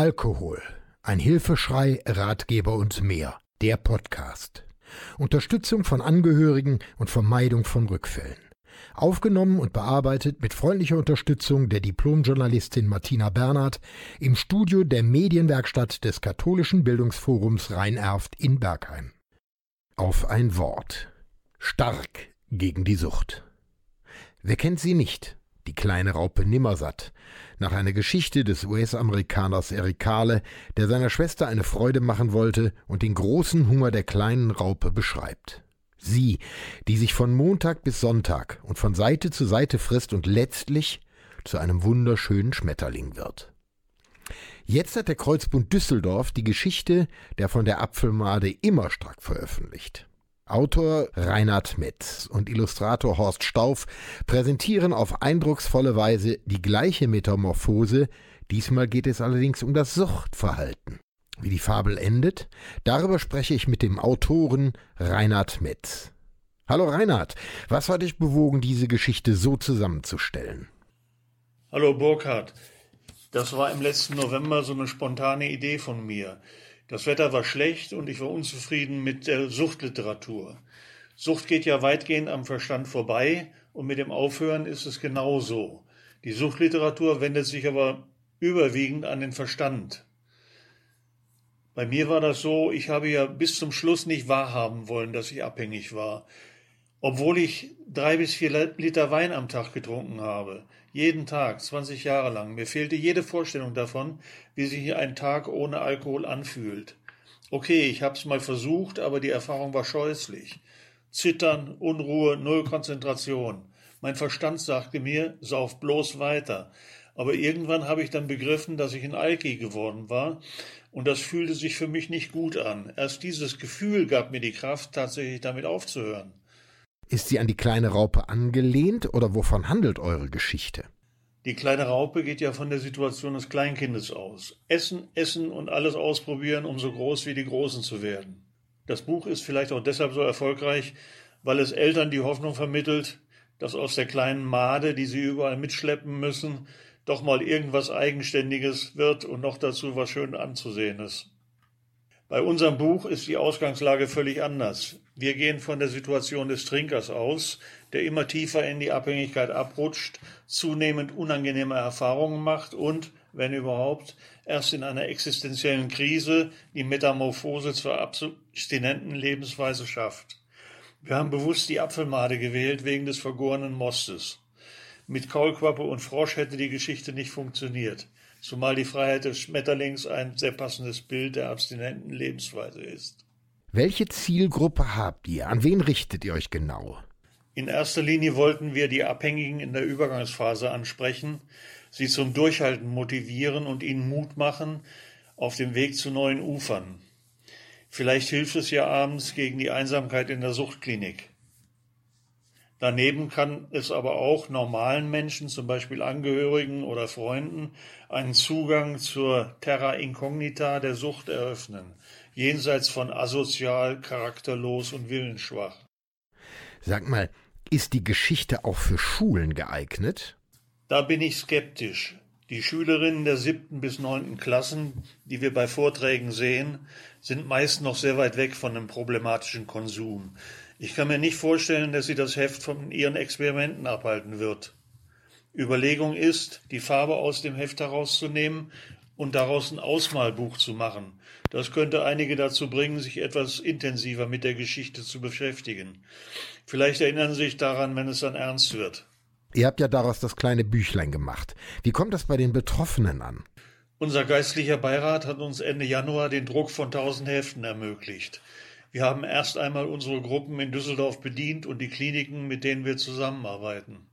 Alkohol. Ein Hilfeschrei, Ratgeber und mehr. Der Podcast. Unterstützung von Angehörigen und Vermeidung von Rückfällen. Aufgenommen und bearbeitet mit freundlicher Unterstützung der Diplomjournalistin Martina Bernhard im Studio der Medienwerkstatt des Katholischen Bildungsforums Rheinerft in Bergheim. Auf ein Wort. Stark gegen die Sucht. Wer kennt sie nicht? Kleine Raupe Nimmersatt, nach einer Geschichte des US-Amerikaners Eric Kahle, der seiner Schwester eine Freude machen wollte und den großen Hunger der kleinen Raupe beschreibt. Sie, die sich von Montag bis Sonntag und von Seite zu Seite frisst und letztlich zu einem wunderschönen Schmetterling wird. Jetzt hat der Kreuzbund Düsseldorf die Geschichte der von der Apfelmade Immerstrack veröffentlicht. Autor Reinhard Metz und Illustrator Horst Stauf präsentieren auf eindrucksvolle Weise die gleiche Metamorphose, diesmal geht es allerdings um das Suchtverhalten. Wie die Fabel endet, darüber spreche ich mit dem Autoren Reinhard Metz. Hallo Reinhard, was hat dich bewogen, diese Geschichte so zusammenzustellen? Hallo Burkhard, das war im letzten November so eine spontane Idee von mir. Das Wetter war schlecht und ich war unzufrieden mit der Suchtliteratur. Sucht geht ja weitgehend am Verstand vorbei und mit dem Aufhören ist es genauso. Die Suchtliteratur wendet sich aber überwiegend an den Verstand. Bei mir war das so, ich habe ja bis zum Schluss nicht wahrhaben wollen, dass ich abhängig war. Obwohl ich drei bis vier Liter Wein am Tag getrunken habe. Jeden Tag, 20 Jahre lang. Mir fehlte jede Vorstellung davon, wie sich ein Tag ohne Alkohol anfühlt. Okay, ich hab's mal versucht, aber die Erfahrung war scheußlich. Zittern, Unruhe, null Konzentration. Mein Verstand sagte mir, sauf bloß weiter. Aber irgendwann habe ich dann begriffen, dass ich ein Alki geworden war, und das fühlte sich für mich nicht gut an. Erst dieses Gefühl gab mir die Kraft, tatsächlich damit aufzuhören. Ist sie an die kleine Raupe angelehnt oder wovon handelt eure Geschichte? Die kleine Raupe geht ja von der Situation des Kleinkindes aus. Essen, essen und alles ausprobieren, um so groß wie die Großen zu werden. Das Buch ist vielleicht auch deshalb so erfolgreich, weil es Eltern die Hoffnung vermittelt, dass aus der kleinen Made, die sie überall mitschleppen müssen, doch mal irgendwas Eigenständiges wird und noch dazu was schön anzusehenes. Bei unserem Buch ist die Ausgangslage völlig anders. Wir gehen von der Situation des Trinkers aus, der immer tiefer in die Abhängigkeit abrutscht, zunehmend unangenehme Erfahrungen macht und, wenn überhaupt, erst in einer existenziellen Krise die Metamorphose zur abstinenten Lebensweise schafft. Wir haben bewusst die Apfelmade gewählt wegen des vergorenen Mostes. Mit Kaulquappe und Frosch hätte die Geschichte nicht funktioniert zumal die Freiheit des Schmetterlings ein sehr passendes Bild der abstinenten Lebensweise ist. Welche Zielgruppe habt ihr? An wen richtet ihr euch genau? In erster Linie wollten wir die Abhängigen in der Übergangsphase ansprechen, sie zum Durchhalten motivieren und ihnen Mut machen auf dem Weg zu neuen Ufern. Vielleicht hilft es ja abends gegen die Einsamkeit in der Suchtklinik. Daneben kann es aber auch normalen Menschen, zum Beispiel Angehörigen oder Freunden, einen Zugang zur Terra Incognita der Sucht eröffnen, jenseits von asozial, charakterlos und willensschwach. Sag mal, ist die Geschichte auch für Schulen geeignet? Da bin ich skeptisch. Die Schülerinnen der siebten bis neunten Klassen, die wir bei Vorträgen sehen, sind meist noch sehr weit weg von dem problematischen Konsum. Ich kann mir nicht vorstellen, dass sie das Heft von ihren Experimenten abhalten wird. Überlegung ist, die Farbe aus dem Heft herauszunehmen und daraus ein Ausmalbuch zu machen. Das könnte einige dazu bringen, sich etwas intensiver mit der Geschichte zu beschäftigen. Vielleicht erinnern Sie sich daran, wenn es dann ernst wird. Ihr habt ja daraus das kleine Büchlein gemacht. Wie kommt das bei den Betroffenen an? Unser geistlicher Beirat hat uns Ende Januar den Druck von tausend Heften ermöglicht. Wir haben erst einmal unsere Gruppen in Düsseldorf bedient und die Kliniken, mit denen wir zusammenarbeiten.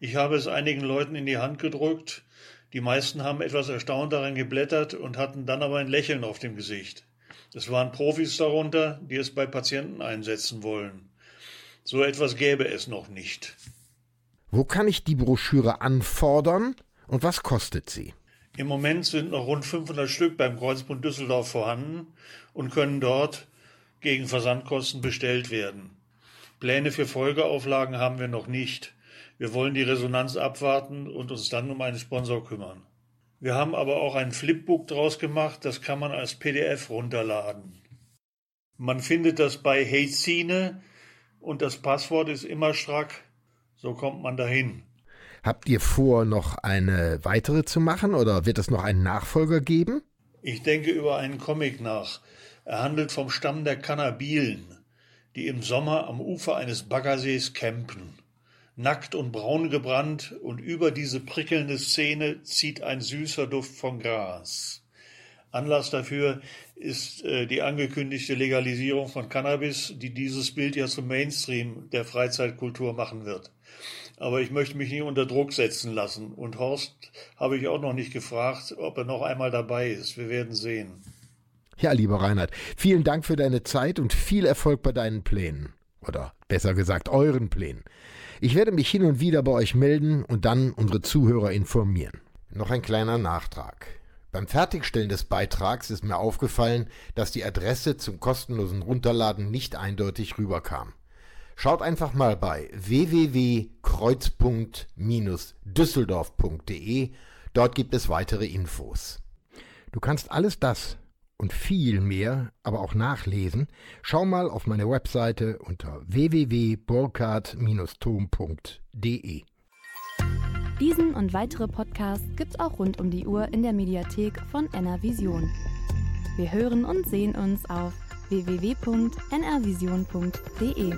Ich habe es einigen Leuten in die Hand gedrückt. Die meisten haben etwas erstaunt daran geblättert und hatten dann aber ein Lächeln auf dem Gesicht. Es waren Profis darunter, die es bei Patienten einsetzen wollen. So etwas gäbe es noch nicht. Wo kann ich die Broschüre anfordern und was kostet sie? Im Moment sind noch rund 500 Stück beim Kreuzbund Düsseldorf vorhanden und können dort gegen Versandkosten bestellt werden. Pläne für Folgeauflagen haben wir noch nicht. Wir wollen die Resonanz abwarten und uns dann um einen Sponsor kümmern. Wir haben aber auch ein Flipbook draus gemacht, das kann man als PDF runterladen. Man findet das bei Heyzine und das Passwort ist immer strack, so kommt man dahin. Habt ihr vor, noch eine weitere zu machen oder wird es noch einen Nachfolger geben? Ich denke über einen Comic nach. Er handelt vom Stamm der Kannabilen, die im Sommer am Ufer eines Baggersees campen nackt und braun gebrannt, und über diese prickelnde Szene zieht ein süßer Duft von Gras. Anlass dafür ist äh, die angekündigte Legalisierung von Cannabis, die dieses Bild ja zum Mainstream der Freizeitkultur machen wird. Aber ich möchte mich nicht unter Druck setzen lassen. Und Horst habe ich auch noch nicht gefragt, ob er noch einmal dabei ist. Wir werden sehen. Ja, lieber Reinhard, vielen Dank für deine Zeit und viel Erfolg bei deinen Plänen. Oder besser gesagt, euren Plänen. Ich werde mich hin und wieder bei euch melden und dann unsere Zuhörer informieren. Noch ein kleiner Nachtrag. Beim Fertigstellen des Beitrags ist mir aufgefallen, dass die Adresse zum kostenlosen Runterladen nicht eindeutig rüberkam. Schaut einfach mal bei www.kreuzpunkt-düsseldorf.de. Dort gibt es weitere Infos. Du kannst alles das und viel mehr, aber auch nachlesen, schau mal auf meine Webseite unter www.burkhard-tom.de. Diesen und weitere Podcasts gibt's auch rund um die Uhr in der Mediathek von NRVision. Wir hören und sehen uns auf www.nrvision.de.